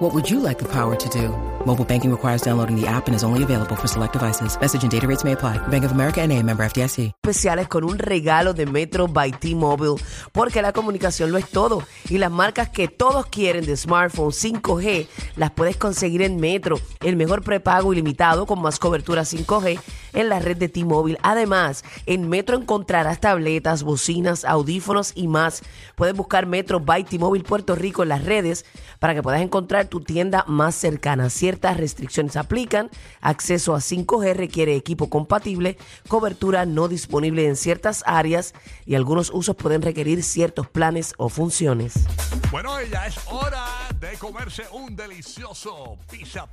What would you like the power to do? Mobile banking requires downloading the app and is only available for select devices. Message and data rates may apply. Bank of America and a member FDIC. especiales con un regalo de Metro by T-Mobile, porque la comunicación lo es todo y las marcas que todos quieren de smartphone 5G las puedes conseguir en Metro, el mejor prepago ilimitado con más cobertura 5G en la red de T-Mobile. Además, en Metro encontrarás tabletas, bocinas, audífonos y más. Puedes buscar Metro by T-Mobile Puerto Rico en las redes para que puedas encontrar tu tienda más cercana. Ciertas restricciones aplican, acceso a 5G requiere equipo compatible, cobertura no disponible en ciertas áreas y algunos usos pueden requerir ciertos planes o funciones. Bueno, ya es hora de comerse un delicioso pizza.